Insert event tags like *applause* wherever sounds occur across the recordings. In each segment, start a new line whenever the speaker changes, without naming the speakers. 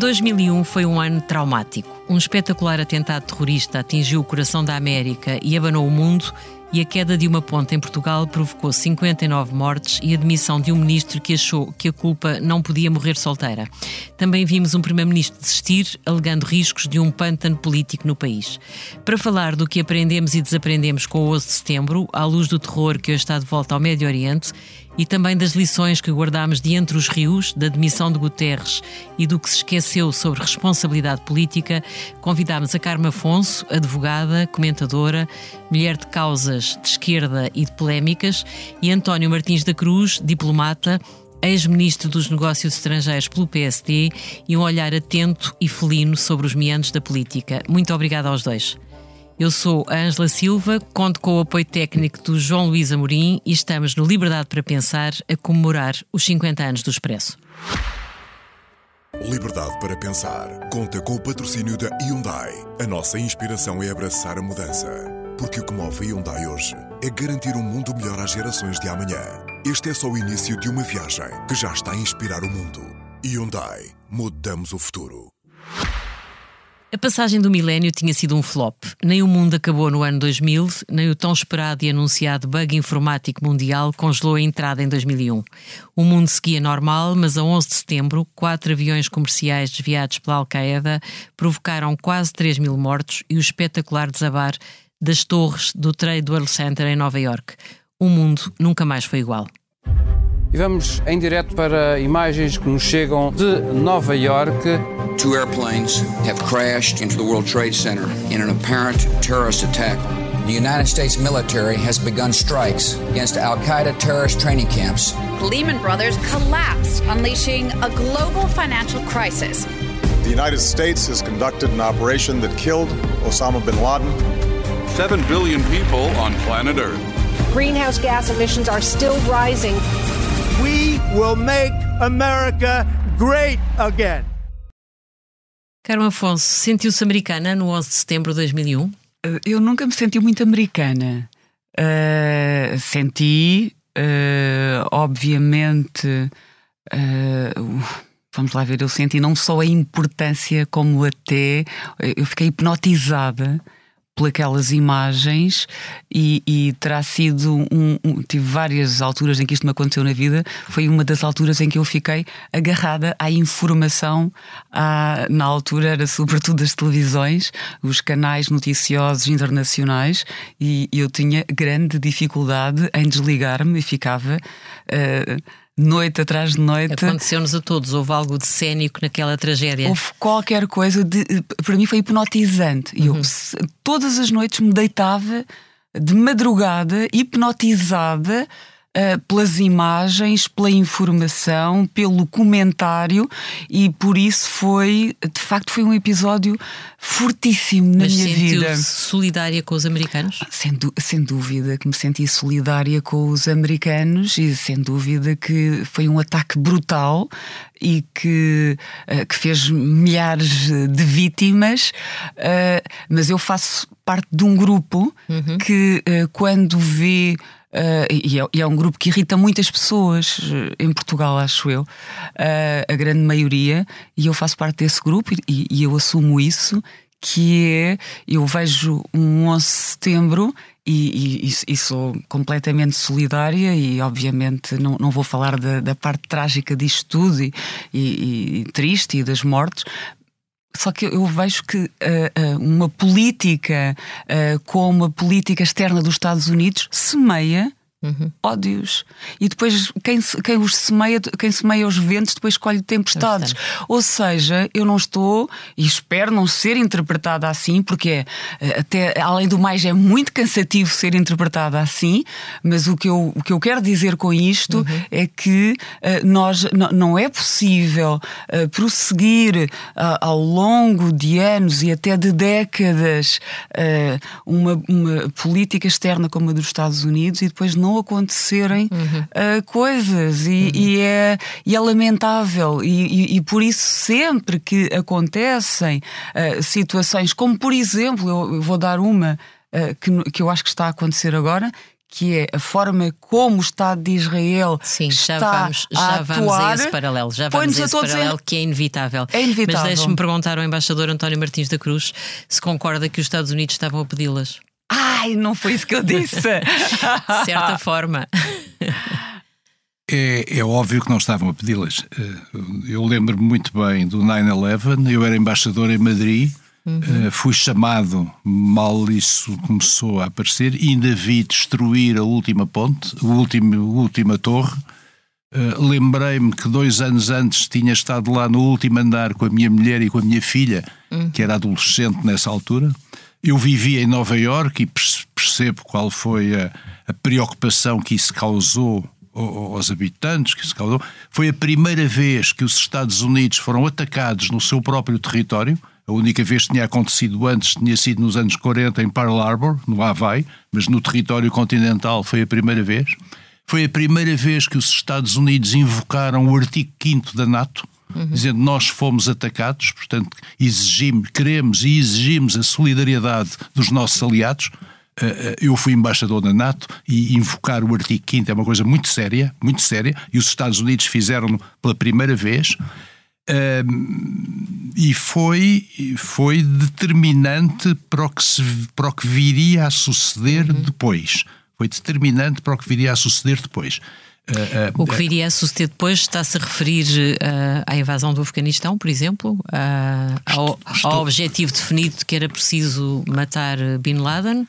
Olá, 2001 foi um ano traumático. Um espetacular atentado terrorista atingiu o coração da América e abanou o mundo e a queda de uma ponte em Portugal provocou 59 mortes e a demissão de um ministro que achou que a culpa não podia morrer solteira. Também vimos um primeiro-ministro desistir, alegando riscos de um pântano político no país. Para falar do que aprendemos e desaprendemos com o 11 de setembro, à luz do terror que hoje está de volta ao Médio Oriente e também das lições que guardamos de entre os rios, da demissão de Guterres e do que se esqueceu sobre responsabilidade política, convidámos a Carma Afonso, advogada, comentadora, mulher de causas de esquerda e de polémicas, e António Martins da Cruz, diplomata, ex-ministro dos Negócios Estrangeiros pelo PSD e um olhar atento e felino sobre os meandros da política. Muito obrigada aos dois. Eu sou a Ângela Silva, conto com o apoio técnico do João Luís Amorim e estamos no Liberdade para Pensar a comemorar os 50 anos do Expresso.
Liberdade para Pensar conta com o patrocínio da Hyundai. A nossa inspiração é abraçar a mudança. Porque o que move a Hyundai hoje é garantir um mundo melhor às gerações de amanhã. Este é só o início de uma viagem que já está a inspirar o mundo. Hyundai. Mudamos o futuro.
A passagem do milénio tinha sido um flop. Nem o mundo acabou no ano 2000, nem o tão esperado e anunciado bug informático mundial congelou a entrada em 2001. O mundo seguia normal, mas a 11 de setembro, quatro aviões comerciais desviados pela Al-Qaeda provocaram quase 3 mil mortos e o espetacular desabar das torres do Trade World Center em Nova York. O mundo nunca mais foi igual.
E vamos em direto para imagens que nos chegam de Nova York.
Two airplanes have crashed into the World Trade Center in an apparent terrorist attack. The United States military has begun strikes against Al Qaeda terrorist training camps.
Lehman Brothers collapsed, unleashing a global financial crisis.
The United States has conducted an operation that killed Osama bin Laden.
Seven billion people on planet Earth.
Greenhouse gas emissions are still rising.
We will make America great again.
Carmo Afonso, sentiu-se americana no 11 de setembro de 2001?
Eu nunca me senti muito americana. Uh, senti, uh, obviamente, uh, vamos lá ver, eu senti não só a importância, como até eu fiquei hipnotizada por aquelas imagens e, e terá sido um, um, Tive várias alturas em que isto me aconteceu na vida. Foi uma das alturas em que eu fiquei agarrada à informação. À, na altura era sobretudo as televisões, os canais noticiosos internacionais, e eu tinha grande dificuldade em desligar-me e ficava. Uh, noite atrás de noite.
Aconteceu-nos a todos, houve algo de cénico naquela tragédia.
Houve qualquer coisa, de, para mim foi hipnotizante. Uhum. Eu todas as noites me deitava de madrugada, hipnotizada. Uh, pelas imagens, pela informação, pelo comentário e por isso foi, de facto, foi um episódio fortíssimo na
Mas
minha vida.
solidária com os americanos?
Sem, sem dúvida que me senti solidária com os americanos e sem dúvida que foi um ataque brutal e que, uh, que fez milhares de vítimas, uh, mas eu faço parte de um grupo uhum. que, quando vê Uh, e, é, e, é, um grupo que irrita muitas pessoas em Portugal, acho eu, uh, a grande maioria, e eu faço parte desse grupo e, e, eu assumo isso. Que é, eu vejo um 11 de setembro e, e, sou completamente solidária e obviamente não, não vou falar da, da parte trágica disto tudo e, e, e, triste e das mortes, só que eu vejo que uh, uma política uh, como a política externa dos Estados Unidos semeia Uhum. Ódios. E depois quem, quem os semeia, quem semeia os ventos, depois escolhe tempestades. Ou seja, eu não estou e espero não ser interpretada assim, porque é, até além do mais é muito cansativo ser interpretada assim, mas o que eu, o que eu quero dizer com isto uhum. é que uh, nós não é possível uh, prosseguir uh, ao longo de anos e até de décadas uma, uma política externa como a dos Estados Unidos e depois não não acontecerem uhum. uh, coisas e, uhum. e, é, e é lamentável. E, e, por isso, sempre que acontecem uh, situações, como por exemplo, eu, vou dar uma uh, que, que eu acho que está a acontecer agora, que é a forma como o Estado de Israel
Sim,
está
já vamos, já
a
vamos
atuar,
a esse paralelo, já vamos a esse paralelo que é inevitável.
É inevitável.
Mas deixe-me perguntar ao embaixador António Martins da Cruz se concorda que os Estados Unidos estavam a pedi-las.
Ai, não foi isso que eu disse.
de *laughs* certa forma.
É, é, óbvio que não estavam a pedi-las. Eh, eu lembro-me muito bem do 9-11, eu era embaixador em Madrid Uhum. Uh, fui chamado, mal isso começou a aparecer, ainda vi destruir a última ponte, a última, a última torre. Uh, Lembrei-me que dois anos antes tinha estado lá no último andar com a minha mulher e com a minha filha, uhum. que era adolescente nessa altura. Eu vivia em Nova Iorque e percebo qual foi a, a preocupação que isso causou aos habitantes, que isso causou. Foi a primeira vez que os Estados Unidos foram atacados no seu próprio território a única vez que tinha acontecido antes tinha sido nos anos 40 em Pearl Harbor, no Havaí, mas no território continental foi a primeira vez. Foi a primeira vez que os Estados Unidos invocaram o artigo 5 da NATO, uhum. dizendo nós fomos atacados, portanto exigimos, queremos e exigimos a solidariedade dos nossos aliados. Eh, eh, eu fui embaixador da NATO e invocar o artigo 5 é uma coisa muito séria, muito séria, e os Estados Unidos fizeram pela primeira vez e foi, foi determinante para o, que se, para o que viria a suceder uhum. depois. Foi determinante para o que viria a suceder depois.
Uh, uh, o que viria a suceder depois está-se a referir à invasão do Afeganistão, por exemplo, ao, estou... ao objetivo definido de que era preciso matar Bin Laden.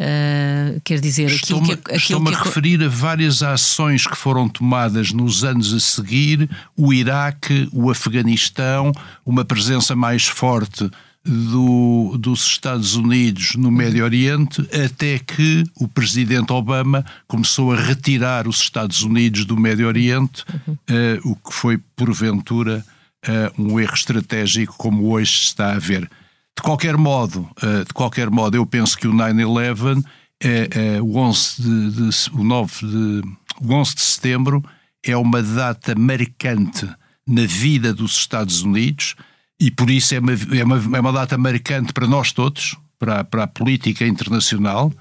Uh, quer dizer,
estou-me estou que... a referir a várias ações que foram tomadas nos anos a seguir: o Iraque, o Afeganistão, uma presença mais forte do, dos Estados Unidos no Médio Oriente, até que o presidente Obama começou a retirar os Estados Unidos do Médio Oriente, uh, o que foi, porventura, uh, um erro estratégico, como hoje se está a ver. De qualquer modo, eh, de qualquer modo, eu penso que o 9-11, é, é, o, 11 de, de, o, 9 de, o 11 de setembro, é uma data marcante na vida dos Estados Unidos e por isso é uma, é uma, é uma data marcante para nós todos, para, para a política internacional,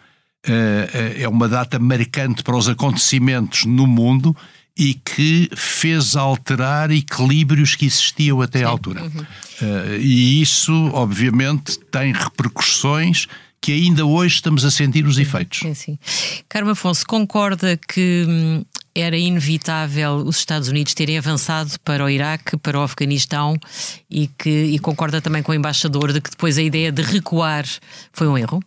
eh, é uma data marcante para os acontecimentos no mundo e que fez alterar equilíbrios que existiam até à altura. Uhum. Uh, e isso, obviamente, tem repercussões que ainda hoje estamos a sentir os efeitos.
Sim. Carmo Afonso, concorda que hum, era inevitável os Estados Unidos terem avançado para o Iraque, para o Afeganistão e que e concorda também com o embaixador de que depois a ideia de recuar foi um erro?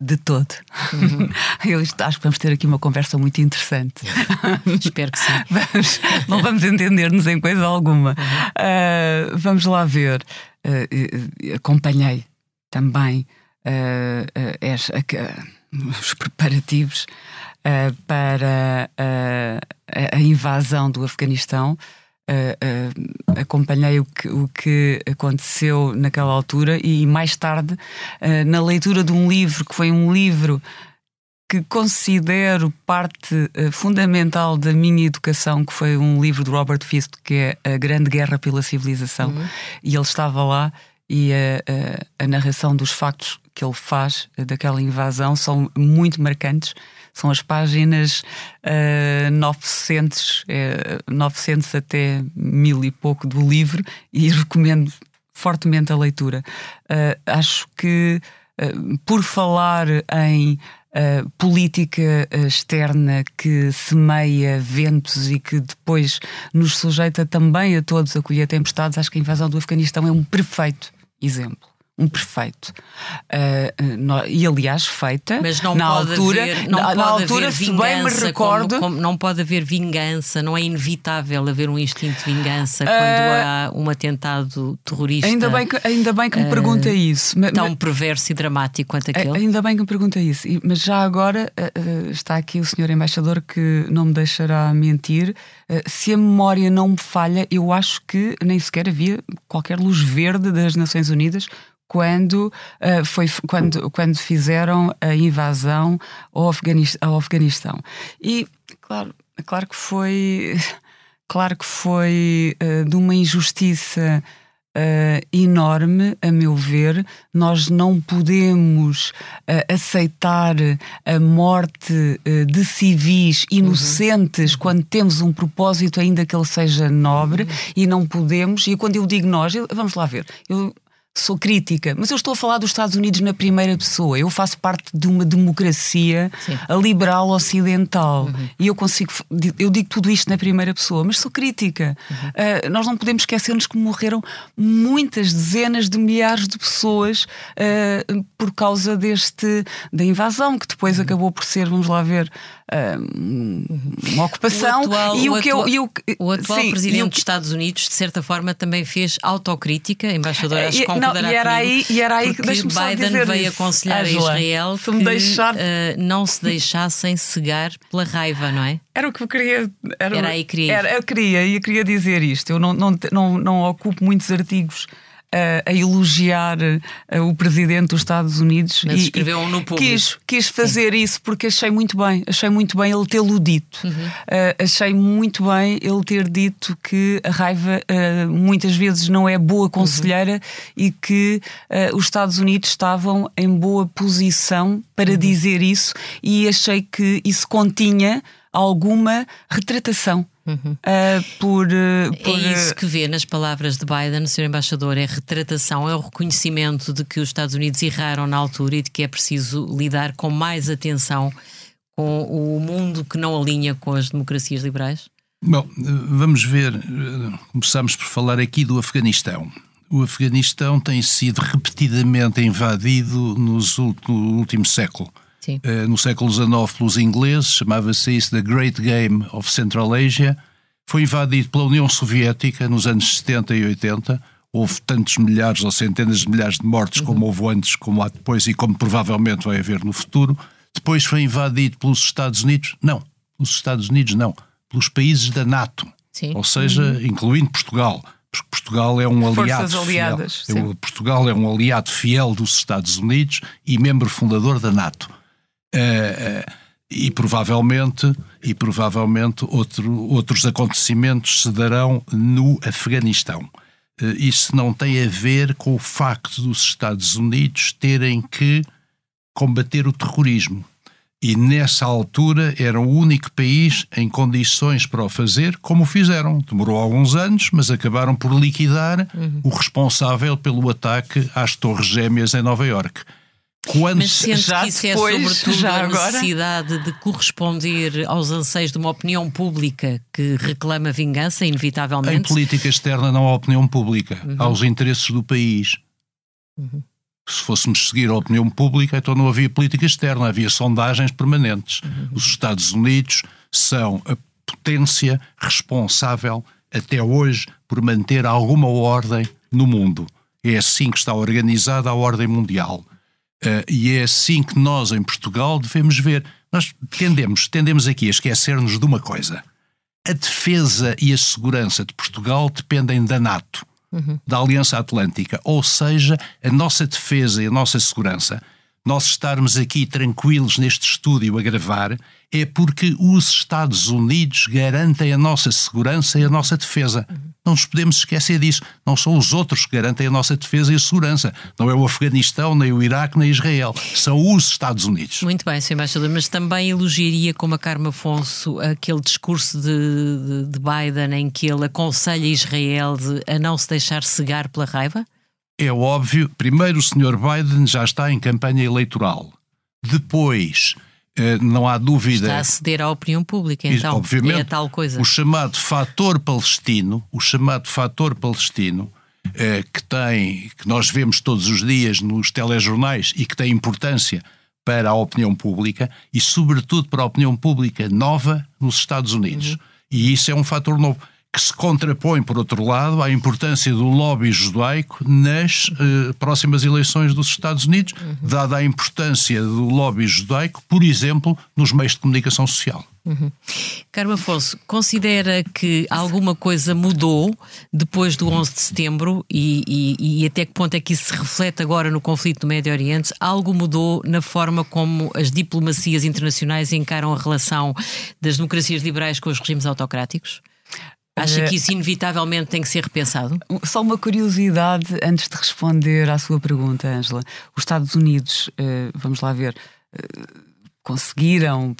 de todo. Uhum. *laughs* Eu acho que vamos ter aqui uma conversa muito interessante. *laughs*
Espero que sim. *laughs*
Vamos, não vamos entender-nos em coisa alguma. Uhum. Uh, vamos lá ver. Uh, acompanhei também uh, os preparativos para a invasão do Afeganistão uh, uh, acompanhei o que, o que aconteceu naquela altura e mais tarde, uh, na leitura de um livro que foi um livro que considero parte uh, fundamental da minha educação, que foi um livro de Robert Fisk, que é A Grande Guerra pela Civilização, uhum. e ele estava lá e a, a, a, narração dos factos que ele faz daquela invasão são muito marcantes são as páginas uh, 900, é, 900 até mil e pouco do livro e *laughs* recomendo fortemente a leitura. Uh, acho que uh, por falar em Uh, política externa que semeia ventos e que depois nos sujeita também a todos a colher tempestades, acho que a invasão do Afeganistão é um perfeito exemplo um perfeito. Uh, no, e aliás, feita
Mas não
na altura,
haver, não
na,
pode
na altura,
se
bem me recordo.
Como, como, não pode haver vingança, não é inevitável haver um instinto de vingança uh, quando há um atentado terrorista.
Ainda bem que, ainda bem que me pergunta uh, isso.
Tão perverso e dramático quanto aquele.
Ainda bem que me pergunta isso. Mas já agora está aqui o senhor embaixador que não me deixará mentir. se a memória não me falha, eu acho que nem sequer havia qualquer luz verde das Nações Unidas quando, uh, foi, quando, quando fizeram a invasão ao Afeganistão, ao. E, claro, claro que foi, *laughs* claro que foi uh, de uma injustiça uh, enorme, a meu ver. Nós não podemos uh, aceitar a morte uh, de civis inocentes uhum. quando temos um propósito, ainda que ele seja nobre, uhum. e não podemos. E quando eu digo nós, eu, vamos lá ver, eu sou crítica, mas eu estou a falar dos Estados Unidos na primeira pessoa. Eu faço parte de uma democracia liberal ocidental uhum. e eu consigo, eu digo tudo isto na primeira pessoa, mas sou crítica. Uhum. Uh, nós não podemos esquecer-nos que morreram muitas dezenas de milhares de pessoas uh, por causa deste da invasão que depois uhum. acabou por ser, vamos lá ver, uma ocupação.
O atual, e o, o que eu, eu, o atual sim, presidente eu, dos Estados Unidos, de certa forma, também fez autocrítica, embaixador, acho que concordará
e era aí, e era aí que
Biden veio aconselhar Angela, a Israel que deixar... uh, não se deixassem cegar pela raiva, não é?
Era o que eu queria.
Era, era aí que queria.
Era, eu queria, e queria dizer isto. Eu não, não, não, não ocupo muitos artigos a, a elogiar a, o presidente dos Estados Unidos
Mas e, escreveu no público.
Quis, quis fazer Sim. isso porque achei muito bem, achei muito bem ele tê-lo dito. Uhum. Uh, achei muito bem ele ter dito que a raiva uh, muitas vezes não é boa conselheira uhum. e que uh, os Estados Unidos estavam em boa posição para uhum. dizer isso e achei que isso continha alguma retratação. Uhum. Uh, por, uh, por,
É isso que vê nas palavras de Biden, Sr. Embaixador, é retratação, é o reconhecimento de que os Estados Unidos erraram na altura e de que é preciso lidar com mais atenção com o mundo que não alinha com as democracias liberais?
Bom, vamos ver. Começamos por falar aqui do Afeganistão. O Afeganistão tem sido repetidamente invadido nos, no último século. Uh, no século XIX pelos ingleses, chamava-se isso The Great Game of Central Asia. Foi invadido pela União Soviética nos anos 70 e 80. Houve tantos milhares ou centenas de milhares de mortes, uhum. como houve antes, como há depois e como provavelmente vai haver no futuro. Depois foi invadido pelos Estados Unidos. Não, pelos Estados Unidos não, pelos países da NATO. Sim. Ou seja, uhum. incluindo Portugal porque Portugal é um aliado aliadas, fiel. Portugal é um aliado fiel dos Estados Unidos e membro fundador da NATO. Uh, e provavelmente, e provavelmente outro, outros acontecimentos se darão no Afeganistão. Uh, isso não tem a ver com o facto dos Estados Unidos terem que combater o terrorismo. E nessa altura era o único país em condições para o fazer, como o fizeram. Demorou alguns anos, mas acabaram por liquidar uhum. o responsável pelo ataque às Torres Gêmeas em Nova Iorque.
Quando Mas sente já que isso é depois, é sobretudo já a agora? necessidade de corresponder aos anseios de uma opinião pública que reclama vingança, inevitavelmente?
Em política externa não há opinião pública, uhum. há os interesses do país. Uhum. Se fôssemos seguir a opinião pública, então não havia política externa, havia sondagens permanentes. Uhum. Os Estados Unidos são a potência responsável até hoje por manter alguma ordem no mundo. É assim que está organizada a ordem mundial. Uh, e é assim que nós, em Portugal, devemos ver. Nós tendemos, tendemos aqui a esquecer-nos de uma coisa. A defesa e a segurança de Portugal dependem da NATO, uhum. da Aliança Atlântica. Ou seja, a nossa defesa e a nossa segurança, nós estarmos aqui tranquilos neste estúdio a gravar, é porque os Estados Unidos garantem a nossa segurança e a nossa defesa. Não nos podemos esquecer disso. Não são os outros que garantem a nossa defesa e a segurança. Não é o Afeganistão, nem o Iraque, nem Israel. São os Estados Unidos.
Muito bem, Sr. Embaixador, mas também elogiaria, como a Carmo Afonso, aquele discurso de, de, de Biden em que ele aconselha Israel a não se deixar cegar pela raiva?
É óbvio. Primeiro, o Sr. Biden já está em campanha eleitoral. Depois eh, não há dúvida.
Está a ceder à opinião pública, então. Obviamente, é tal coisa.
O chamado fator palestino, o chamado fator palestino, eh, que tem, que nós vemos todos os dias nos telejornais e que tem importância para a opinião pública e, sobretudo, para a opinião pública nova nos Estados Unidos. Uhum. E isso é um fator novo que se contrapõe, por outro lado, à importância do lobby judaico nas eh, próximas eleições dos Estados Unidos, uhum. dada a importância do lobby judaico, por exemplo, nos meios de comunicação social.
Uhum. Carmo Afonso, considera que alguma coisa mudou depois do 11 de setembro e, e, e, até que ponto é que isso se reflete agora no conflito do Médio Oriente? Algo mudou na forma como as diplomacias internacionais encaram a relação das democracias liberais com os regimes autocráticos? Acha que isso inevitavelmente tem que ser repensado?
Só uma curiosidade antes de responder à sua pergunta, Ângela. Os Estados Unidos, vamos lá ver conseguiram,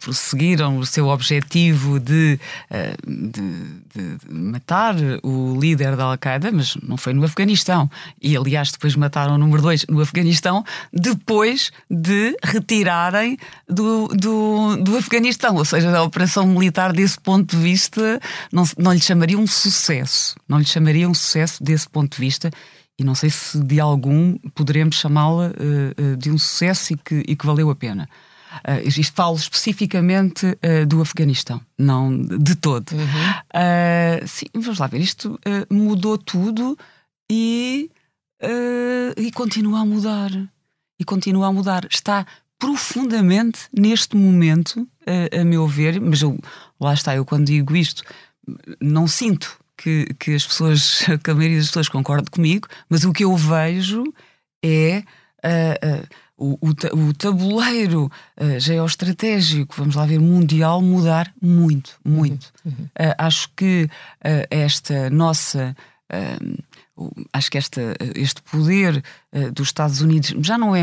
prosseguiram o seu objetivo de, eh, de, de, matar o líder da Al-Qaeda, mas não foi no Afeganistão. E, aliás, depois mataram o número dois no Afeganistão, depois de retirarem do, do, do Afeganistão. Ou seja, a operação militar, desse ponto de vista, não, não lhe chamaria um sucesso. Não lhe chamaria um sucesso desse ponto de vista e não sei se de algum poderemos chamá-la uh, uh, de um sucesso e que, e que valeu a pena. Uh, isto falo especificamente uh, do Afeganistão, não de todo. Uhum. Uh, sim, vamos lá ver, isto uh, mudou tudo e, e continua a mudar. E continua a mudar. Está profundamente neste momento, a meu ver, mas eu, lá está, eu quando digo isto, não sinto que, que as pessoas, *laughs* que a maioria das pessoas concorde comigo, mas o que eu vejo é. O, o, o tabuleiro uh, geoestratégico, vamos lá ver, mundial mudar muito, muito. Uhum. Uh, acho que uh, esta nossa. acho que esta, este poder dos Estados Unidos já não é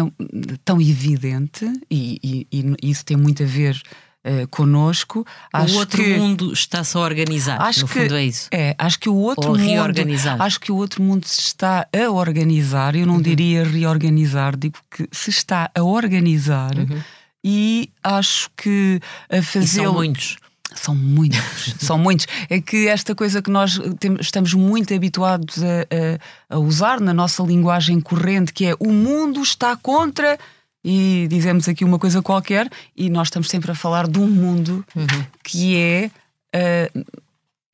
tão evidente e, e, e isso tem muito a ver uh, connosco.
Acho o outro que, mundo está-se a organizar, acho no que, fundo é isso.
É, acho que o outro Ou mundo. Acho que o outro mundo se está a organizar, eu não uhum. diria reorganizar, digo que se está a organizar uhum. e acho que a fazer.
São muitos.
São muitos, *laughs* são muitos. É que esta coisa que nós temos, estamos muito habituados a, a, a, usar na nossa linguagem corrente, que é o mundo está contra e dizemos aqui uma coisa qualquer e nós estamos sempre a falar de um mundo uhum. que é. Uh,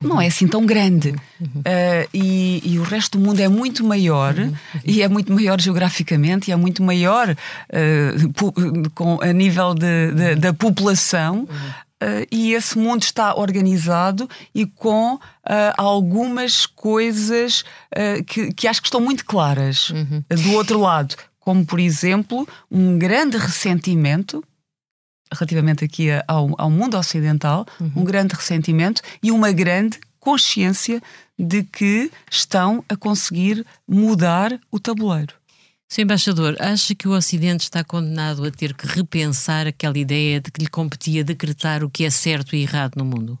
não é assim tão grande. Uhum. Uh, e, e, o resto do mundo é muito maior uhum. e é muito maior geograficamente e é muito maior uh, com, a nível de, de, da população. Uh, e esse mundo está organizado e com uh, algumas coisas uh, que, que, acho que estão muito claras uhum. do outro lado como por exemplo um grande ressentimento relativamente aqui ao, ao mundo ocidental, uhum. um grande ressentimento e uma grande consciência de que estão a conseguir mudar o tabuleiro.
Sr. Embaixador, acha que o Ocidente está condenado a ter que repensar aquela ideia de que lhe competia decretar o que é certo e errado no mundo?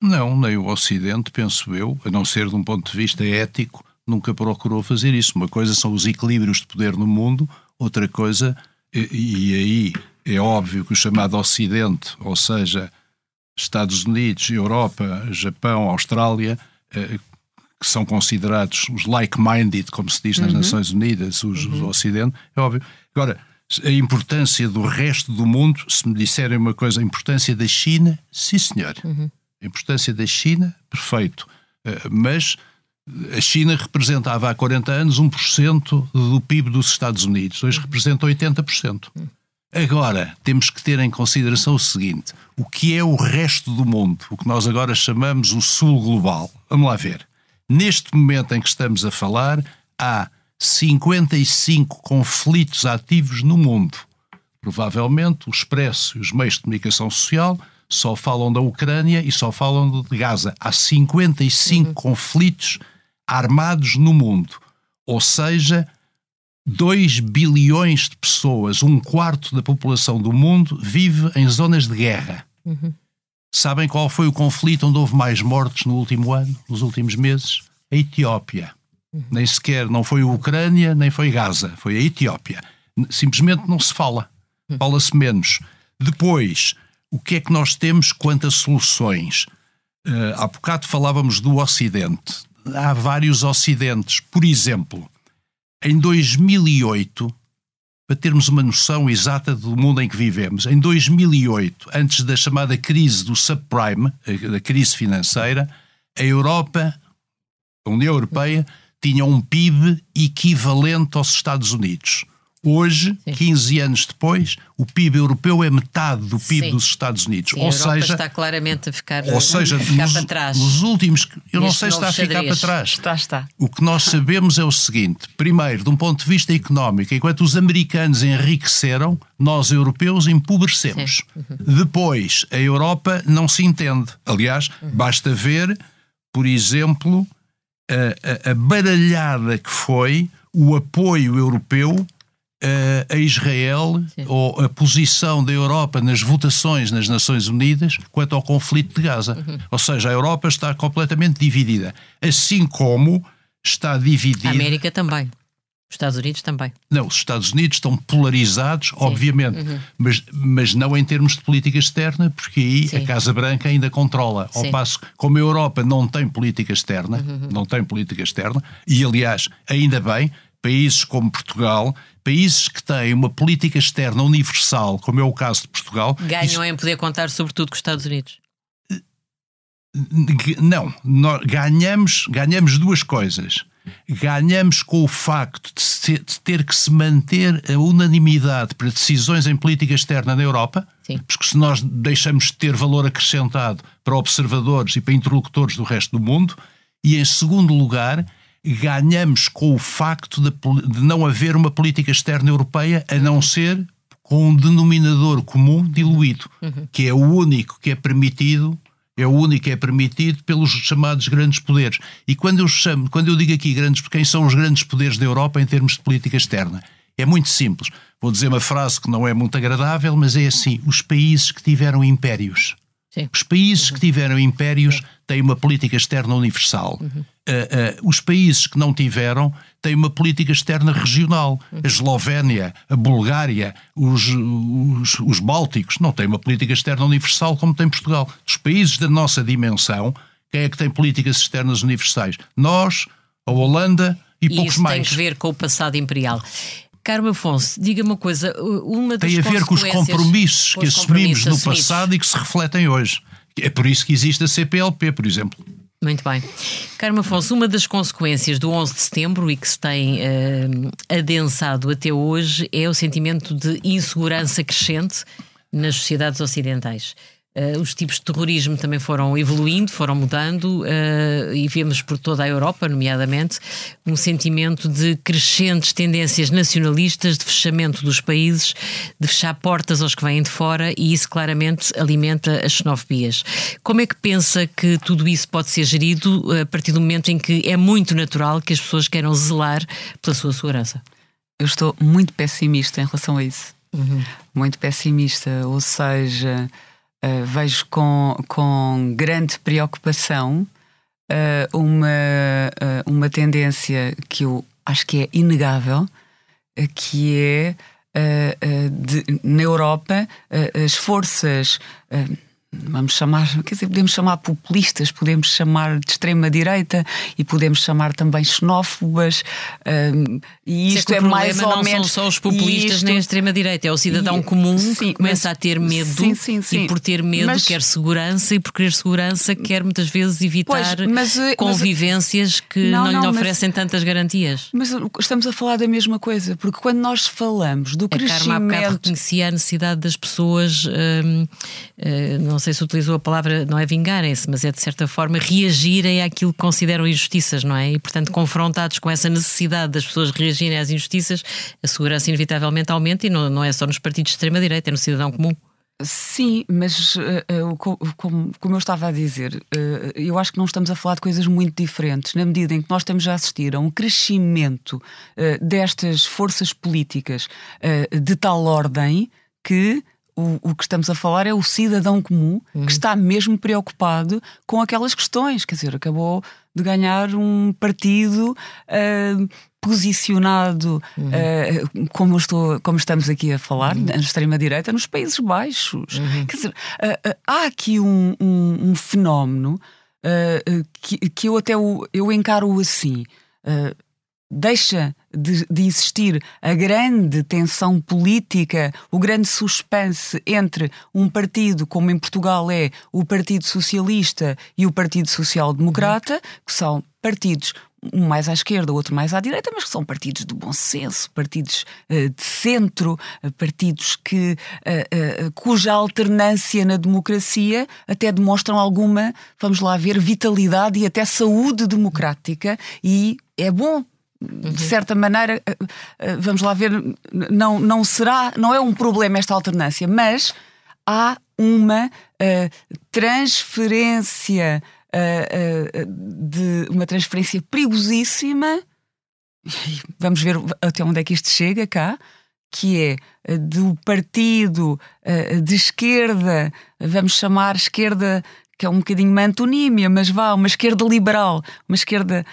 Não, nem o Ocidente, penso eu, a não ser de um ponto de vista ético, nunca procurou fazer isso. Uma coisa são os equilíbrios de poder no mundo, outra coisa, e, e aí é óbvio que o chamado Ocidente, ou seja, Estados Unidos, Europa, Japão, Austrália, eh, que são considerados os like-minded, como se diz nas uhum. Nações Unidas, os, uhum. os Ocidente, é óbvio. Agora, a importância do resto do mundo, se me disserem uma coisa, a importância da China, sim senhor. Uhum. A importância da China, perfeito. Uh, mas a China representava há 40 anos 1% do PIB dos Estados Unidos, hoje representa 80%. Agora, temos que ter em consideração o seguinte: o que é o resto do mundo, o que nós agora chamamos o Sul Global. Vamos lá ver. Neste momento em que estamos a falar, há 55 conflitos ativos no mundo. Provavelmente o Expresso e os meios de comunicação social só falam da Ucrânia e só falam de Gaza. Há 55 uhum. conflitos armados no mundo. Ou seja, 2 bilhões de pessoas, um quarto da população do mundo, vive em zonas de guerra. Uhum. Sabem qual foi o conflito onde houve mais mortes no último ano, nos últimos meses? A Etiópia. Uhum. Nem sequer, não foi a Ucrânia, nem foi Gaza, foi a Etiópia. Simplesmente não se fala. Uhum. Fala-se menos. Depois, o que é que nós temos quanto a soluções? Uh, há bocado falávamos do Ocidente há vários ocidentes. Por exemplo, em 2008, para termos uma noção exata do mundo em que vivemos, em 2008, antes da chamada crise do subprime, da crise financeira, a Europa, a União Europeia, tinha um PIB equivalente aos Estados Unidos. Hoje, Sim. 15 anos depois, o PIB europeu é metade do PIB Sim. dos Estados Unidos.
Sim,
ou
a
Europa
seja, está claramente a ficar,
ou seja,
ficar
nos,
para trás.
Nos últimos. Eu não sei se está a ficar
xadrez.
para trás.
Está, está.
O que nós sabemos é o seguinte: primeiro, de um ponto de vista económico, enquanto os americanos enriqueceram, nós europeus empobrecemos. Uhum. Depois, a Europa não se entende. Aliás, uhum. basta ver, por exemplo, a, a, a baralhada que foi o apoio europeu a Israel Sim. ou a posição da Europa nas votações nas Nações Unidas quanto ao conflito de Gaza. Uhum. Ou seja, a Europa está completamente dividida. Assim como está dividida. A
América também. Os Estados Unidos também.
Não, os Estados Unidos estão polarizados, Sim. obviamente, uhum. mas, mas não em termos de política externa, porque aí Sim. a Casa Branca ainda controla. Sim. Ao passo, como a Europa não tem política externa, uhum. não tem política externa, e aliás, ainda bem, países como Portugal países que têm uma política externa universal, como é o caso de Portugal.
Ganham em poder contar sobretudo com os Estados Unidos.
Não, ganhamos, ganhamos duas coisas. Ganhamos com o facto de, ter que se manter a unanimidade para decisões em política externa na Europa, Sim. porque se nós deixamos de ter valor acrescentado para observadores e para interlocutores do resto do mundo, e em segundo lugar, ganhamos com o facto de, de não haver uma política externa europeia a não ser com um denominador comum diluído, uhum. que é o único que é permitido é o único que é permitido pelos chamados grandes poderes. E quando eu chamo, quando eu digo aqui grandes, quem são os grandes poderes da Europa em termos de política externa? É muito simples. Vou dizer uma frase que não é muito agradável, mas é assim: os países que tiveram impérios. Sim. Os países uhum. que tiveram impérios têm uma política externa universal. Uhum. Uh, uh, os países que não tiveram têm uma política externa regional. A Eslovénia, a Bulgária, os, os, os, Bálticos não têm uma política externa universal como tem Portugal. Os países da nossa dimensão, quem é que tem políticas externas universais? Nós, a Holanda e, e poucos
isso
mais.
tem que ver com o passado imperial. Carmo Afonso, diga-me uma coisa. Uma das
Tem a ver com os compromissos que assumimos no passado e que se refletem hoje. É por isso que existe a CPLP, por exemplo.
Muito bem. Carmo Afonso, uma das consequências do 11 de setembro e que se tem uh, adensado até hoje é o sentimento de insegurança crescente nas sociedades ocidentais. Uh, os tipos de terrorismo também foram evoluindo, foram mudando uh, e vemos por toda a Europa, nomeadamente, um sentimento de crescentes tendências nacionalistas, de fechamento dos países, de fechar portas aos que vêm de fora e isso claramente alimenta as xenofobias. Como é que pensa que tudo isso pode ser gerido a partir do momento em que é muito natural que as pessoas queiram zelar pela sua segurança?
Eu estou muito pessimista em relação a isso. Uhum. Muito pessimista, ou seja uh, vejo com, com grande preocupação uh, uma, uh, uma tendência que eu acho que é inegável, que é de, na Europa as forças vamos chamar, quer dizer, podemos chamar populistas, podemos chamar de extrema-direita e podemos chamar também xenófobas. Um, e isto é, mais ou
não
menos.
Não são só os populistas isto... nem a extrema-direita, é o cidadão e... comum sim, que começa mas... a ter medo
sim, sim, sim.
e por ter medo mas... quer segurança e por querer segurança quer muitas vezes evitar pois, mas, eh, convivências que não, não, não lhe oferecem tantas garantias.
Mas estamos a falar da mesma coisa, porque quando nós falamos do a crescimento. A Carma há
reconhecia a necessidade das pessoas. Hum, hum, não sei se utilizou a palavra, não é vingarem-se, mas é de certa forma reagirem àquilo que consideram injustiças, não é? E portanto, confrontados com essa necessidade das pessoas reagirem às injustiças, a segurança inevitavelmente aumenta e não, não é só nos partidos de extrema-direita, é no cidadão comum.
Sim, mas uh, uh, como, eu estava a dizer, uh, eu acho que não estamos a falar de coisas muito diferentes, na medida em que nós estamos a assistir a um crescimento destas forças políticas de tal ordem que o, o, que estamos a falar é o cidadão comum uhum. que está mesmo preocupado com aquelas questões. Quer dizer, acabou de ganhar um partido uh, posicionado, uhum. uh, como, estou, como estamos aqui a falar, uhum. na extrema-direita, nos Países Baixos. Uhum. Quer dizer, uh, há aqui um, um, um fenómeno que, que eu até o, eu encaro assim deixa de, de, existir a grande tensão política, o grande suspense entre um partido, como em Portugal é o Partido Socialista e o Partido Social Democrata, uhum. que são partidos um mais à esquerda, outro mais à direita, mas que são partidos de bom senso, partidos uh, de centro, uh, partidos que, uh, cuja alternância na democracia até demonstram alguma, vamos lá ver, vitalidade e até saúde democrática, e é bom de certa maneira, vamos lá ver, não, não será, não é um problema esta alternância, mas há uma uh, transferência uh, de uma transferência perigosíssima. Vamos ver até onde é que isto chega cá, que é do partido de esquerda, vamos chamar esquerda que é um bocadinho uma antonímia, mas vá, uma esquerda liberal, uma esquerda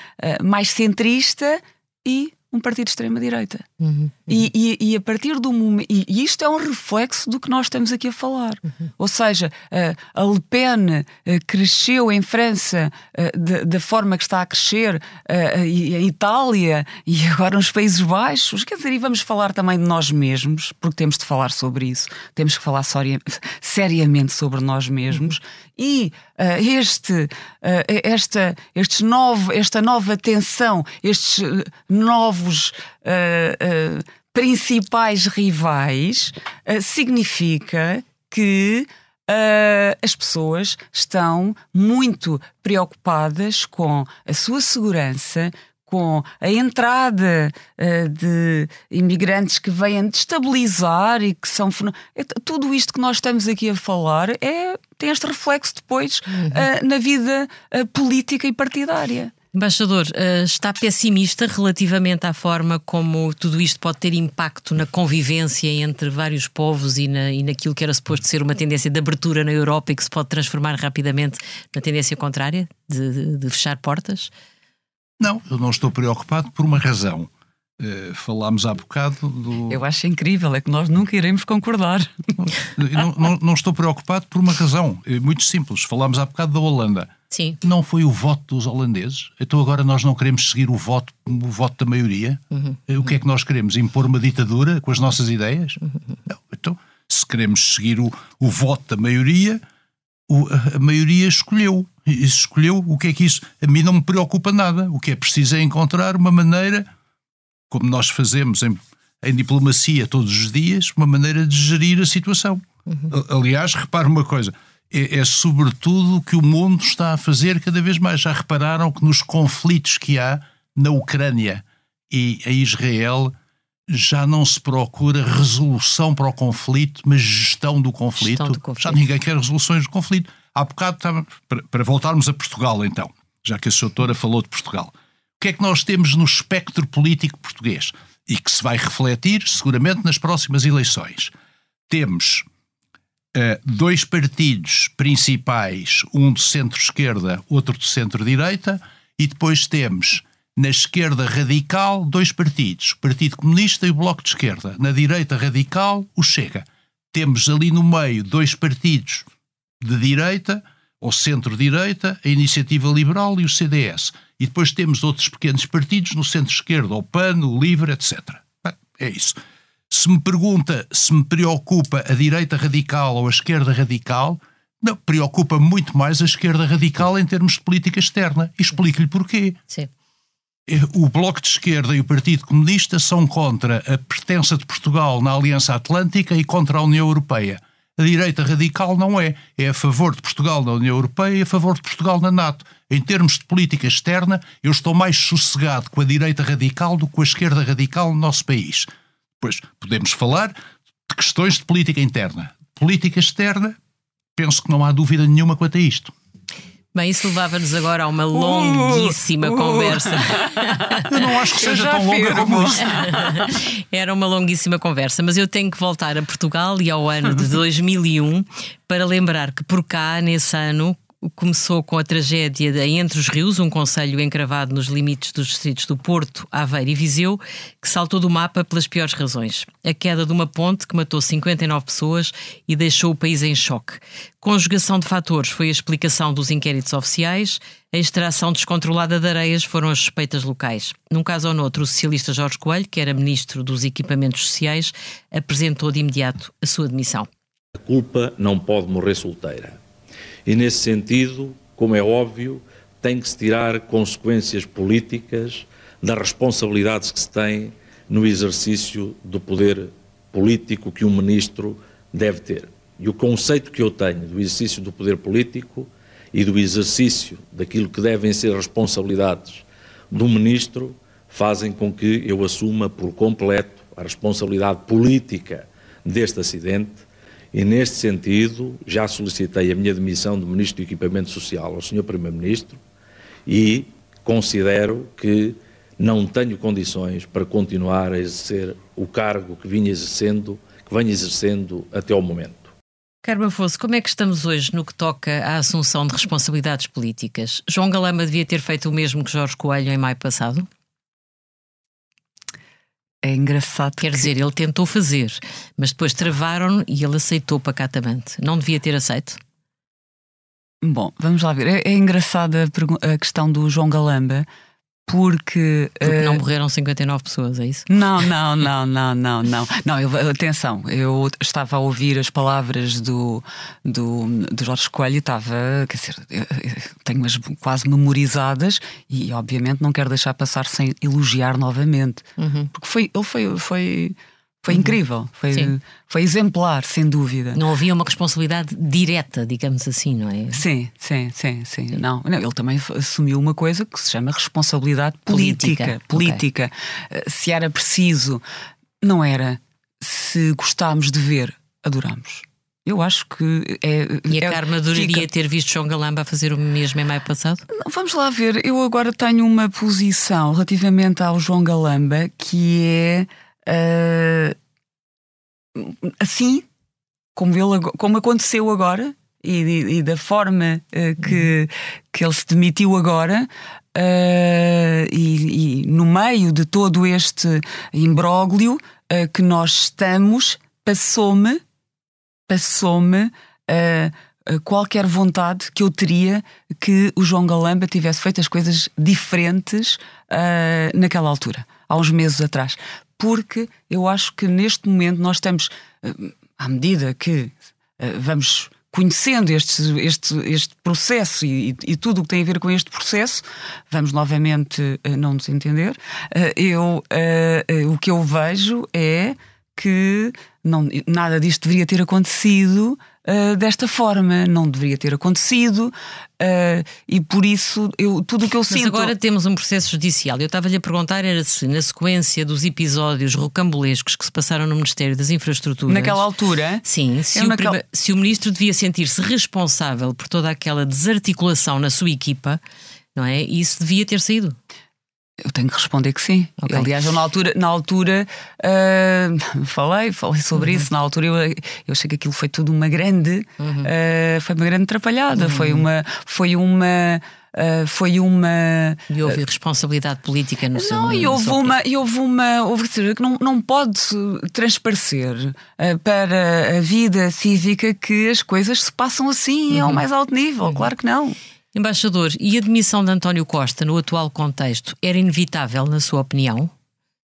mais centrista e um partido de extrema-direita. Uhum, uhum. E, e, e, a partir do momento. E, e, isto é um reflexo do que nós estamos aqui a falar. Uhum. Ou seja, a, a Le Pen cresceu em França da forma que está a crescer, e a Itália e agora nos Países Baixos. Quer dizer, e vamos falar também de nós mesmos, porque temos de falar sobre isso. Temos que falar *laughs* seriamente sobre nós mesmos. E uh, este, uh, esta, estes novo, esta nova tensão, estes novos uh, principais rivais, significa que as pessoas estão muito preocupadas com a sua segurança, com a entrada uh, de imigrantes que vêm destabilizar e que são. É tudo isto que nós estamos aqui a falar é, tem este reflexo depois uhum. uh, na vida política e partidária.
Embaixador, uh, está pessimista relativamente à forma como tudo isto pode ter impacto na convivência entre vários povos e, na, e naquilo que era suposto ser uma tendência de abertura na Europa e que se pode transformar rapidamente na tendência contrária, de, de, de fechar portas?
Não, eu não estou preocupado por uma razão. Uh, falámos há bocado do.
Eu acho incrível, é que nós nunca iremos concordar.
Não, não, não, estou preocupado por uma razão, é muito simples. Falámos há bocado da Holanda.
Sim.
Não foi o voto dos holandeses. Então agora nós não queremos seguir o voto, o voto da maioria. Uhum. O que é que nós queremos? Impor uma ditadura com as nossas ideias? Uhum. Não. Então, se queremos seguir o, o voto da maioria, o, a maioria escolheu. E escolheu o que é que isso. A mim não me preocupa nada. O que é preciso é encontrar uma maneira, como nós fazemos em, em diplomacia todos os dias, uma maneira de gerir a situação. Uhum. Aliás, repare uma coisa é, é, sobretudo o que o mundo está a fazer cada vez mais. Já repararam que nos conflitos que há na Ucrânia e em Israel já não se procura resolução para o conflito, mas gestão do conflito. Gestão do conflito. Já ninguém quer resoluções do conflito. Há bocado, para, voltarmos a Portugal então, já que a doutora falou de Portugal. O que é que nós temos no espectro político português? E que se vai refletir seguramente nas próximas eleições. Temos uh, dois partidos principais, um de centro-esquerda, outro de centro-direita, e depois temos na esquerda radical dois partidos, o Partido Comunista e o Bloco de Esquerda. Na direita radical, o Chega. Temos ali no meio dois partidos de direita ou centro-direita, a Iniciativa Liberal e o CDS. E depois temos outros pequenos partidos no centro-esquerda, o PAN, o LIVRE, etc. Bem, é isso. Se me pergunta se me preocupa a direita radical ou a esquerda radical, não, preocupa muito mais a esquerda radical em termos de política externa. E explico-lhe porquê.
Sim.
O Bloco de Esquerda e o Partido Comunista são contra a pertença de Portugal na Aliança Atlântica e contra a União Europeia. A direita radical não é. É a favor de Portugal na União Europeia e a favor de Portugal na NATO. Em termos de política externa, eu estou mais sossegado com a direita radical do que com a esquerda radical no nosso país. Pois podemos falar de questões de política interna. Política externa, penso que não há dúvida nenhuma quanto a isto.
Bem, isso levava-nos agora a uma longuíssima uh, uh, conversa. *laughs*
Eu não acho que seja tão longa como isso. *laughs*
Era uma longuíssima conversa, mas eu tenho que voltar a Portugal e ao ano de *laughs* 2001 para lembrar que por cá, nesse ano, começou com a tragédia de Entre os Rios, um conselho encravado nos limites dos distritos do Porto, Aveiro e Viseu, que saltou do mapa pelas piores razões. A queda de uma ponte que matou 59 pessoas e deixou o país em choque. Conjugação de fatores foi a explicação dos inquéritos oficiais, a extração descontrolada de areias foram as suspeitas locais. Num caso ou noutro, o socialista Jorge Coelho, que era ministro dos Equipamentos Sociais, apresentou de imediato a sua demissão.
A culpa não pode morrer solteira e, nesse sentido, como é óbvio, tem que se tirar consequências políticas das responsabilidades que se tem no exercício do poder político que um ministro deve ter. E o conceito que eu tenho do exercício do poder político e do exercício daquilo que devem ser responsabilidades do ministro fazem com que eu assuma por completo a responsabilidade política deste acidente e, neste sentido, já solicitei a minha demissão de Ministro do Equipamento Social ao Sr. Primeiro-Ministro e considero que não tenho condições para continuar a exercer o cargo que vinha exercendo, que venho exercendo até ao momento.
Carmo Afonso, como é que estamos hoje no que toca à assunção de responsabilidades políticas? João Galama devia ter feito o mesmo que Jorge Coelho em maio passado?
É engraçado.
Quer que... dizer, ele tentou fazer, mas depois travaram e ele aceitou pacatamente. Não devia ter aceito?
Bom, vamos lá ver. É, é engraçada a, a questão do João Galamba, porque.
Porque não uh... morreram 59 pessoas, é isso?
Não, não, não, não, não, não. não eu, atenção, eu estava a ouvir as palavras do, do, do Jorge Coelho e estava, quer dizer, tenho-as quase memorizadas e, obviamente, não quero deixar passar sem elogiar novamente. Uhum. Porque foi, ele foi. foi foi uhum. incrível, foi, foi exemplar, sem dúvida.
Não havia uma responsabilidade direta, digamos assim, não é?
Sim, sim, sim, sim. Não, não, ele também assumiu uma coisa que se chama responsabilidade política. Política. Okay. Eh, se era preciso, não era. Se gostámos de ver, adoramos. Eu acho que é.
E a
é,
Carma adoraria fica... ter visto João Galamba a fazer o mesmo em maio passado?
Vamos lá ver. Eu agora tenho uma posição relativamente ao João Galamba que é Uh, assim, como, ele, como aconteceu agora, e, e da forma uh, que, que ele se demitiu agora, uh, e, e, no meio de todo este imbróglio uh, que nós estamos, passou-me, passou-me qualquer vontade que eu teria que o João Galamba tivesse feito as coisas diferentes naquela altura, há uns meses atrás porque eu acho que neste momento nós estamos, eh, à medida que eh, vamos conhecendo este, este, este processo e, e, tudo o que tem a ver com este processo, vamos novamente eh, não nos entender. Eu, o que eu vejo é que não, nada disto deveria ter acontecido uh, desta forma, não deveria ter acontecido uh, e por isso eu, tudo o que eu
Mas
sinto.
Mas agora temos um processo judicial. Eu estava-lhe a perguntar era se, na sequência dos episódios rocambolescos que se passaram no Ministério das Infraestruturas.
Naquela altura?
Sim, se, o, naquela... se o ministro devia sentir-se responsável por toda aquela desarticulação na sua equipa, não é? Isso devia ter saído.
Eu tenho que responder que sim. Okay. Aliás, eu na altura, na altura uh, *laughs* falei, falei sobre uhum. isso. Na altura eu, eu achei que aquilo foi tudo uma grande, uhum. uh, foi uma grande atrapalhada, uhum. foi uma, foi uma. Uh, foi uma.
E houve responsabilidade política no seu
Não, e houve uma. E houve uma houve, que não, não pode transparecer uh, para a vida cívica que as coisas se passam assim uhum. ao mais alto nível. Uhum. Claro que não.
Embaixador, e a demissão de António Costa no atual contexto era inevitável, na sua opinião?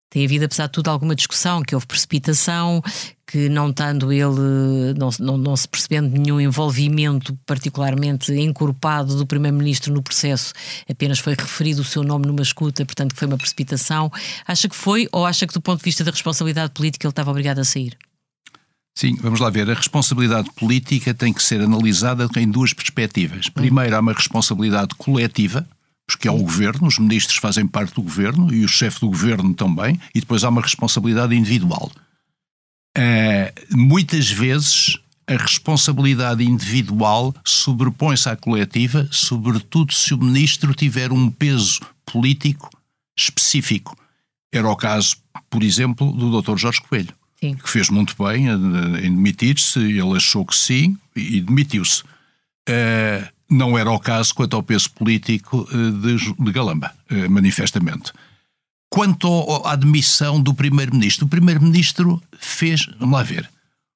Tem havido, apesar de tudo, alguma discussão, que houve precipitação, que não estando ele, não, não, não se percebendo nenhum envolvimento particularmente encorpado do Primeiro-Ministro no processo, apenas foi referido o seu nome numa escuta, portanto que foi uma precipitação. Acha que foi ou acha que do ponto de vista da responsabilidade política ele estava obrigado a sair?
Sim, vamos lá ver. A responsabilidade política tem que ser analisada em duas perspectivas. Primeiro, há uma responsabilidade coletiva, porque é o governo, os ministros fazem parte do governo e o chefe do governo também, e depois há uma responsabilidade individual. Uh, muitas vezes a responsabilidade individual sobrepõe-se à coletiva, sobretudo se o ministro tiver um peso político específico. Era o caso, por exemplo, do Dr. Jorge Coelho. Sim. que fez muito bem em demitir-se, ele achou que sim e demitiu-se. Uh, não era o caso quanto ao peso político uh, de, de, Galamba, uh, manifestamente. Quanto à demissão do Primeiro-Ministro, o Primeiro-Ministro fez, vamos lá ver,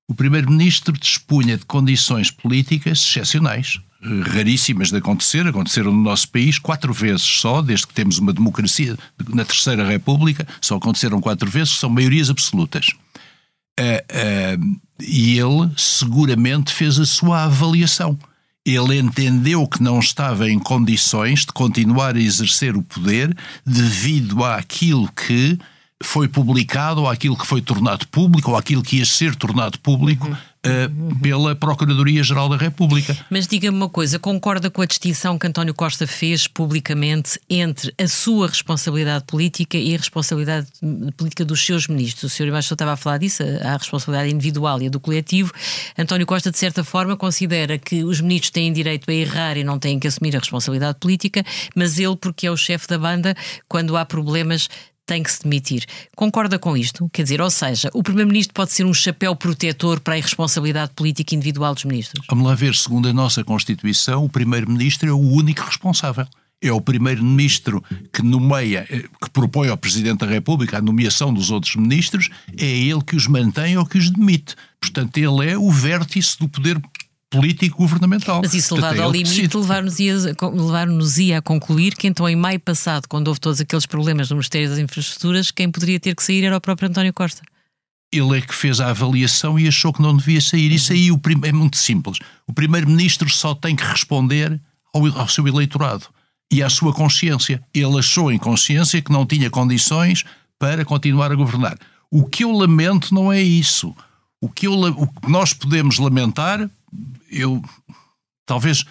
o Primeiro-Ministro dispunha de condições políticas excepcionais, raríssimas de acontecer, aconteceram no nosso país quatro vezes só, desde que temos uma democracia na Terceira República, só aconteceram quatro vezes, são maiorias absolutas. Uh, uh, e ele seguramente fez a sua avaliação. Ele entendeu que não estava em condições de continuar a exercer o poder devido àquilo que foi publicado, ou àquilo que foi tornado público, ou àquilo que ia ser tornado público. Uhum uh, pela Procuradoria-Geral da República.
Mas diga-me uma coisa, concorda com a distinção que António Costa fez publicamente entre a sua responsabilidade política e a responsabilidade política dos seus ministros? O Sr. Embaixador estava a falar disso, a responsabilidade individual e a do coletivo. António Costa, de certa forma, considera que os ministros têm direito a errar e não têm que assumir a responsabilidade política, mas ele, porque é o chefe da banda, quando há problemas, tem que se demitir. Concorda com isto? Quer dizer, ou seja, o Primeiro-Ministro pode ser um chapéu protetor para a irresponsabilidade política individual dos ministros?
Vamos lá ver, segundo a nossa Constituição, o Primeiro-Ministro é o único responsável. É o Primeiro-Ministro que nomeia, eh, que propõe ao Presidente da República a nomeação dos outros ministros, é ele que os mantém ou que os demite. Portanto, ele é o vértice do poder político-governamental.
Mas isso levado ao limite levar-nos-ia levar a concluir que então em maio passado, quando houve todos aqueles problemas no Ministério das Infraestruturas, quem poderia ter que sair era o próprio António Costa.
Ele é que fez a avaliação e achou que não devia sair. Isso aí é muito simples. O Primeiro-Ministro só tem que responder ao, ao seu eleitorado e à sua consciência. Ele achou em consciência que não tinha condições para continuar a governar. O que eu lamento não é isso. O que, eu, o que nós podemos lamentar eu talvez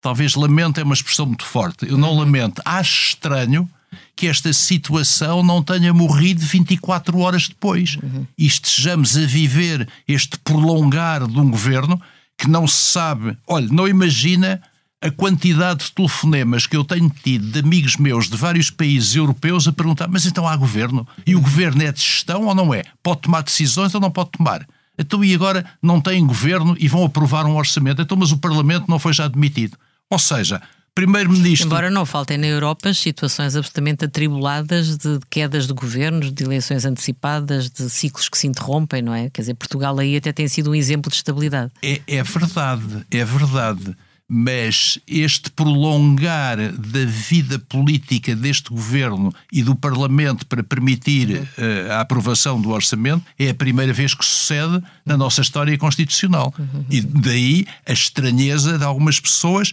talvez lamento é uma expressão muito forte. Eu não lamento. Acho estranho que esta situação não tenha morrido 24 horas depois uhum. e estejamos a viver este prolongar de um governo que não se sabe. Olha, não imagina a quantidade de telefonemas que eu tenho tido de amigos meus de vários países europeus a perguntar: mas então há governo? E o governo é de gestão ou não é? Pode tomar decisões ou não pode tomar? Então, e agora não têm governo e vão aprovar um orçamento? Então, mas o Parlamento não foi já demitido. Ou seja, Primeiro-Ministro.
Embora não faltem na Europa situações absolutamente atribuladas de quedas de governos, de eleições antecipadas, de ciclos que se interrompem, não é? Quer dizer, Portugal aí até tem sido um exemplo de estabilidade.
É, é verdade, é verdade mas este prolongar da vida política deste governo e do Parlamento para permitir uh, a aprovação do orçamento é a primeira vez que sucede na nossa história constitucional. E daí a estranheza de algumas pessoas,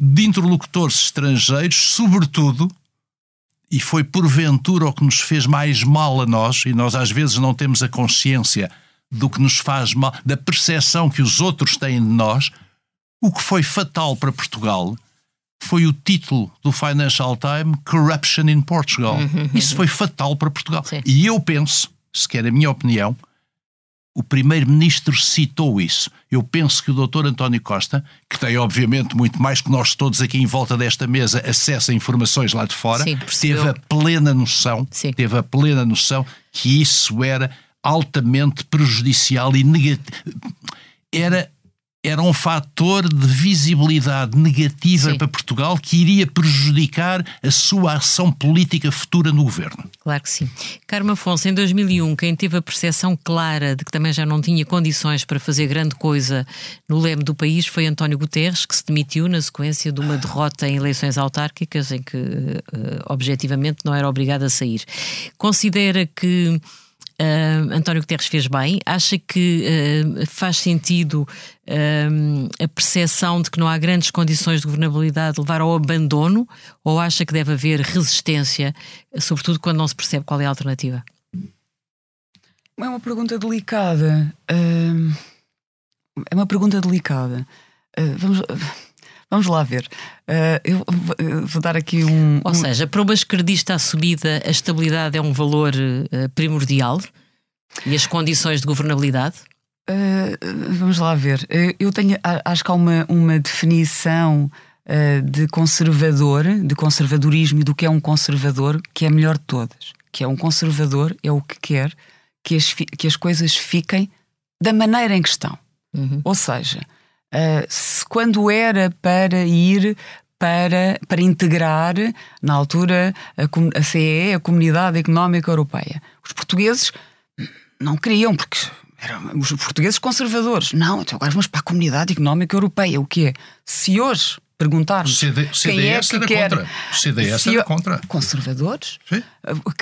de interlocutores estrangeiros, sobretudo. E foi porventura o que nos fez mais mal a nós, e nós às vezes não temos a consciência do que nos faz mal, da percepção que os outros têm de nós, o que foi fatal para Portugal foi o título do Financial Times Corruption in Portugal. Uhum. Isso foi fatal para Portugal. Sim. E eu penso, se quer a minha opinião, o primeiro-ministro citou isso. Eu penso que o doutor António Costa, que tem obviamente muito mais que nós todos aqui em volta desta mesa acesso a informações lá de fora, Sim, teve a plena noção, Sim. teve a plena noção que isso era altamente prejudicial e negativo. Era era um fator de visibilidade negativa Sim. para Portugal que iria prejudicar a sua ação política futura no governo.
Claro que sim. Carmo Afonso, em 2001, quem teve a percepção clara de que também já não tinha condições para fazer grande coisa no leme do país foi António Guterres, que se demitiu na sequência de uma derrota em eleições autárquicas em que, uh, objetivamente, não era obrigado a sair. Considera que Uh, António Guterres fez bem. Acha que uh, faz sentido uh, a percepção de que não há grandes condições de governabilidade levar ao abandono? Ou acha que deve haver resistência, sobretudo quando não se percebe qual é a alternativa?
É uma pergunta delicada. é uma pergunta delicada. vamos. Vamos lá ver. Uh, eu vou dar aqui um.
Ou seja, para uma esquerdista a subida, a estabilidade é um valor uh, primordial e as condições de governabilidade?
Vamos lá ver. eu tenho, acho que há uma, uma definição de conservador, de conservadorismo e do que é um conservador, que é a melhor de todas. Que é um conservador, é o que quer que as, que as coisas fiquem da maneira em que estão. Uhum. Ou seja, Uh, se, quando era para ir para, para integrar, na altura, a, a CEE, a Comunidade Económica Europeia. Os portugueses não queriam, porque eram os portugueses conservadores. Não, então agora vamos para a Comunidade Económica Europeia. O que é? Se hoje perguntarmos
CD, quem é que quer contra. CDS se, era contra.
Conservadores? Sim.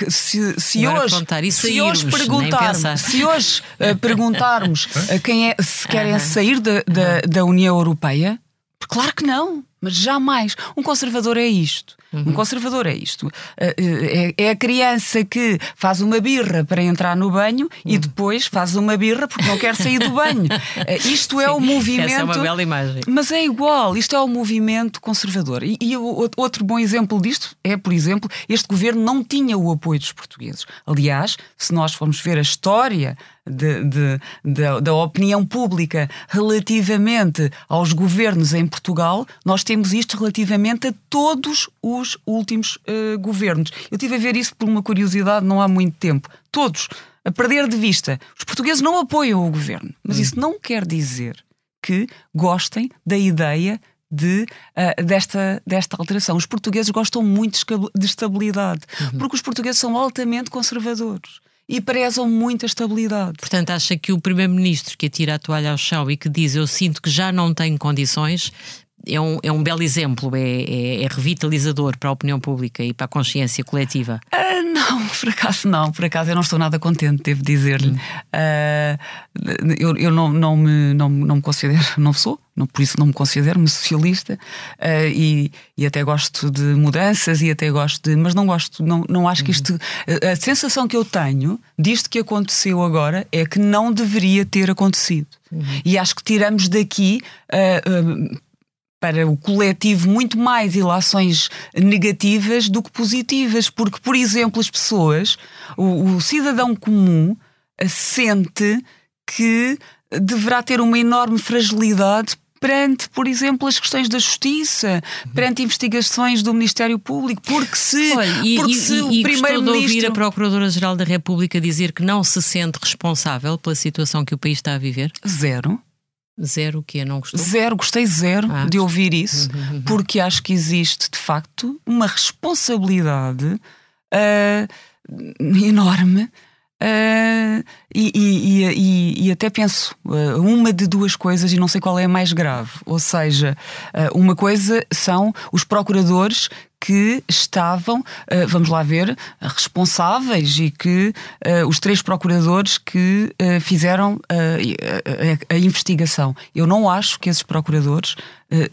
Se, se hoje, se hoje *laughs* perguntarmos, se hoje uh, perguntarmos uh, quem é, se querem uh -huh. sair da, da, da, União Europeia, Claro que não, mas jamais. Um conservador é isto. Uhum. Um conservador é isto. Eh, eh, é, a criança que faz uma birra para entrar no banho uhum. e depois faz uma birra porque não quer sair do banho. Eh, *laughs* isto é o movimento. Essa
é uma bela imagem.
Mas é igual, isto é o movimento conservador. E, e outro bom exemplo disto é, por exemplo, este governo não tinha o apoio dos portugueses. Aliás, se nós formos ver a história de, de, de, da opinião pública relativamente aos governos em Portugal, nós temos isto relativamente a todos os últimos uh, governos. Eu tive a ver isso por uma curiosidade não há muito tempo. Todos, a perder de vista. Os portugueses não apoiam o governo, mas hum. isso não quer dizer que gostem da ideia de, uh, desta, desta alteração. Os portugueses gostam muito de estabilidade, uhum. porque os portugueses são altamente conservadores e prezam muito a estabilidade.
Portanto, acha que o Primeiro-Ministro que atira a toalha ao chão e que diz eu sinto que já não tenho condições é um, é um belo exemplo, é, é, é, revitalizador para a opinião pública e para a consciência coletiva?
Uh, não, *laughs* por acaso não, por acaso eu não estou nada contente, devo dizer-lhe. Uh, eu eu não, não, me, não, não me considero, não sou, não, por isso não me considero-me socialista uh, e, e até gosto de mudanças e até gosto de. Mas não gosto, não, não acho que isto. Uhum. A, a sensação que eu tenho disto que aconteceu agora é que não deveria ter acontecido. Uhum. E acho que tiramos daqui. Uh, uh, para o coletivo muito mais ilações negativas do que positivas, porque, por exemplo, as pessoas, o, o cidadão comum, sente que deverá ter uma enorme fragilidade perante, por exemplo, as questões da justiça, perante investigações do Ministério Público, porque se,
Olha, e,
porque
e,
se
e,
o
primeiro de ouvir a Procuradora-Geral da República dizer que não se sente responsável pela situação que o país está a viver?
Zero.
Zero o quê? Não gostou?
Zero, gostei zero ah, de ouvir isso, uhum, uhum. porque acho que existe, de facto, uma responsabilidade uh, enorme. Uh, e, e, e, e, até penso uh, uma de duas coisas e não sei qual é a mais grave. Ou seja, uma coisa são os procuradores que estavam, uh, vamos lá ver, responsáveis e que uh, os três procuradores que uh, fizeram a, a, investigação. Eu não acho que esses procuradores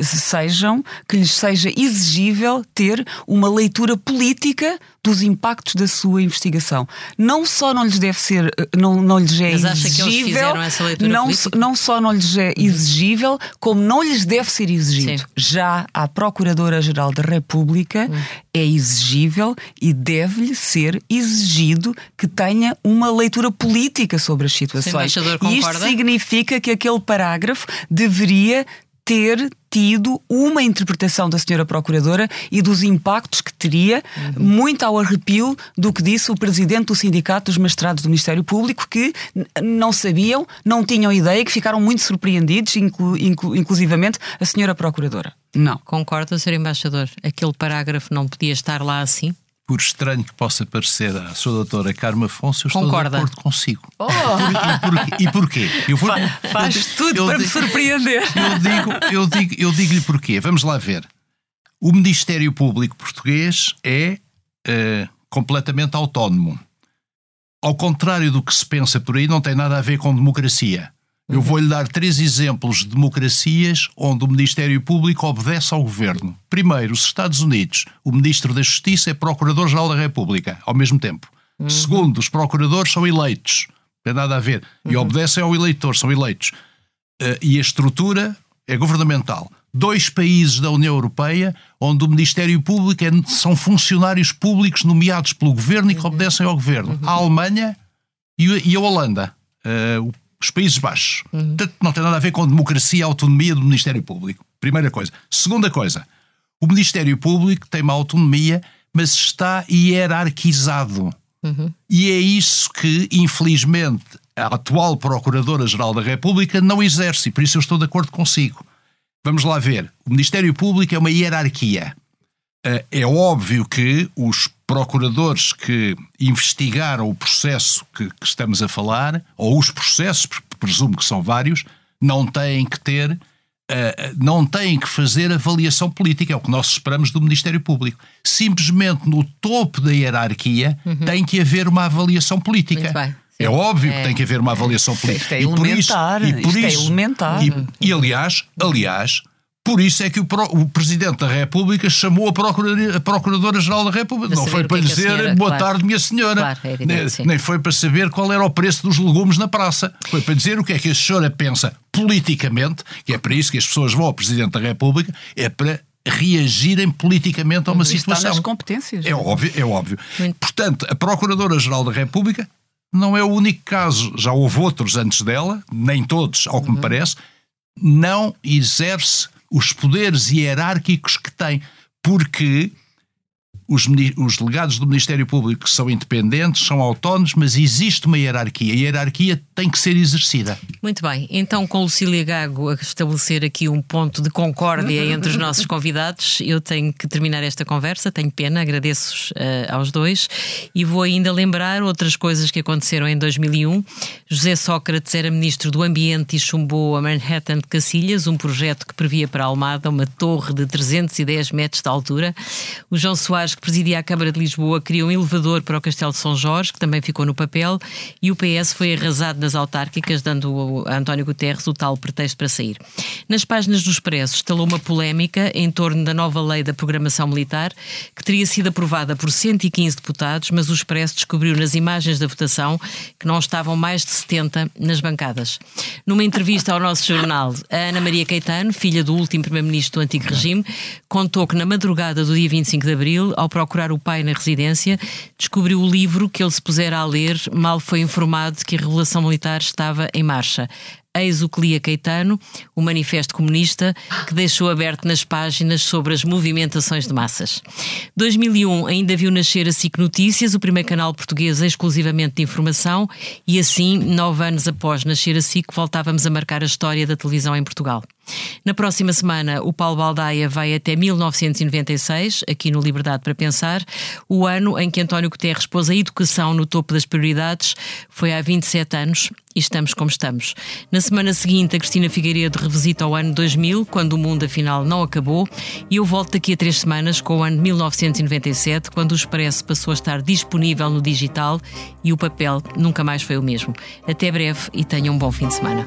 sejam, que lhes seja exigível ter uma leitura política dos impactos da sua investigação. Não só não lhes deve ser, não, não lhes é
Mas
exigível,
não,
não só não lhes é exigível, como não lhes deve ser exigido. Sim. Já à Procuradora-Geral da República hum. é exigível e deve-lhe ser exigido que tenha uma leitura política sobre as situações.
E
isto significa que aquele parágrafo deveria ter tido uma interpretação da senhora Procuradora e dos impactos que teria, uhum. muito ao arrepio do que disse o presidente do Sindicato dos Magistrados do Ministério Público, que não sabiam, não tinham ideia, que ficaram muito surpreendidos, inclu, inclu, inclusivamente a senhora Procuradora. Não.
Concorda, Sr. Embaixador? Aquele parágrafo não podia estar lá assim?
Por estranho que possa parecer à sua doutora Carma Afonso, eu estou
Concorda.
de acordo consigo. Oh. E, porquê?
Eu vou, faz eu, tudo eu, para me surpreender.
Eu digo, eu digo, eu digo-lhe porquê. Vamos lá ver. O Ministério Público Português é uh, completamente autónomo. Ao contrário do que se pensa por aí, não tem nada a ver com democracia. Eu vou-lhe dar três exemplos de democracias onde o Ministério Público obedece ao governo. Primeiro, os Estados Unidos. O Ministro da Justiça é Procurador-Geral da República, ao mesmo tempo. Uhum. Segundo, os procuradores são eleitos. Não tem nada a ver. E uhum. obedecem ao eleitor, são eleitos. Uh, e a estrutura é governamental. Dois países da União Europeia onde o Ministério Público é, são funcionários públicos nomeados pelo governo e que uhum. obedecem ao governo. Uhum. A Alemanha e, e a Holanda. Uh, os Países Baixos. Uhum. Portanto, não tem nada a ver com democracia e autonomia do Ministério Público. Primeira coisa. Segunda coisa. O Ministério Público tem uma autonomia, mas está hierarquizado. Uhum. E é isso que, infelizmente, a atual Procuradora-Geral da República não exerce. Por isso eu estou de acordo consigo. Vamos lá ver. O Ministério Público é uma hierarquia. Eh, é óbvio que os procuradores que investigaram o processo que, que, estamos a falar, ou os processos, presumo que são vários, não têm que ter, uh, não têm que fazer avaliação política, é o que nós esperamos do Ministério Público. Simplesmente no topo da hierarquia uhum. tem que haver uma avaliação política. É óbvio é, que tem que haver uma avaliação política.
Isto é elementar. E por isso, e por
isto
é elementar.
E, e aliás, aliás, Por isso é que o, o Presidente da República chamou a Procuradora-Geral da República. Não foi para lhe é dizer senhora, boa claro. tarde, minha senhora. Claro, é evidente, nem, nem, foi para saber qual era o preço dos legumes na praça. Foi para dizer o que é que a senhora pensa politicamente, que é para isso que as pessoas vão ao Presidente da República, é para reagirem politicamente a uma Isso situação. Está
nas competências.
É óbvio, é óbvio. Muito. Portanto, a Procuradora-Geral da República não é o único caso, já houve outros antes dela, nem todos, ao que uhum. me parece, não exerce os poderes hierárquicos que tem, porque os, os, delegados do Ministério Público são independentes, são autónomos, mas existe uma hierarquia. A hierarquia tem que ser exercida.
Muito bem. Então, com Lucília Gago a estabelecer aqui um ponto de concórdia entre os nossos convidados, eu tenho que terminar esta conversa. Tenho pena, agradeço uh, aos dois. E vou ainda lembrar outras coisas que aconteceram em 2001. José Sócrates era ministro do Ambiente e chumbou a Manhattan de Cacilhas, um projeto que previa para a Almada uma torre de 310 metros de altura. O João Soares que presidia a Câmara de Lisboa, criou um elevador para o Castelo de São Jorge, que também ficou no papel, e o PS foi arrasado nas autárquicas, dando a António Guterres o tal pretexto para sair. Nas páginas do Expresso instalou uma polémica em torno da nova lei da programação militar, que teria sido aprovada por 115 deputados, mas o Expresso descobriu nas imagens da votação que não estavam mais de 70 nas bancadas. Numa entrevista ao nosso jornal, a Ana Maria Caetano, filha do último primeiro-ministro do antigo regime, contou que na madrugada do dia 25 de abril, ao procurar o pai na residência, descobriu o livro que ele se pusera a ler, mal foi informado que a Revolução Militar estava em marcha. Eis o Clia Caetano, o Manifesto Comunista, que deixou aberto nas páginas sobre as movimentações de massas. 2001 ainda viu nascer a SIC Notícias, o primeiro canal português exclusivamente de informação, e assim, nove anos após nascer a SIC, voltávamos a marcar a história da televisão em Portugal. Na próxima semana, o Paulo Baldaia vai até 1996, aqui no Liberdade para Pensar. O ano em que António Guterres pôs a educação no topo das prioridades foi há 27 anos e estamos como estamos. Na semana seguinte, a Cristina Figueiredo revisita o ano 2000, quando o mundo afinal não acabou, e eu volto daqui a três semanas com o ano 1997, quando o Expresso passou a estar disponível no digital e o papel nunca mais foi o mesmo. Até breve e tenham um bom fim de semana.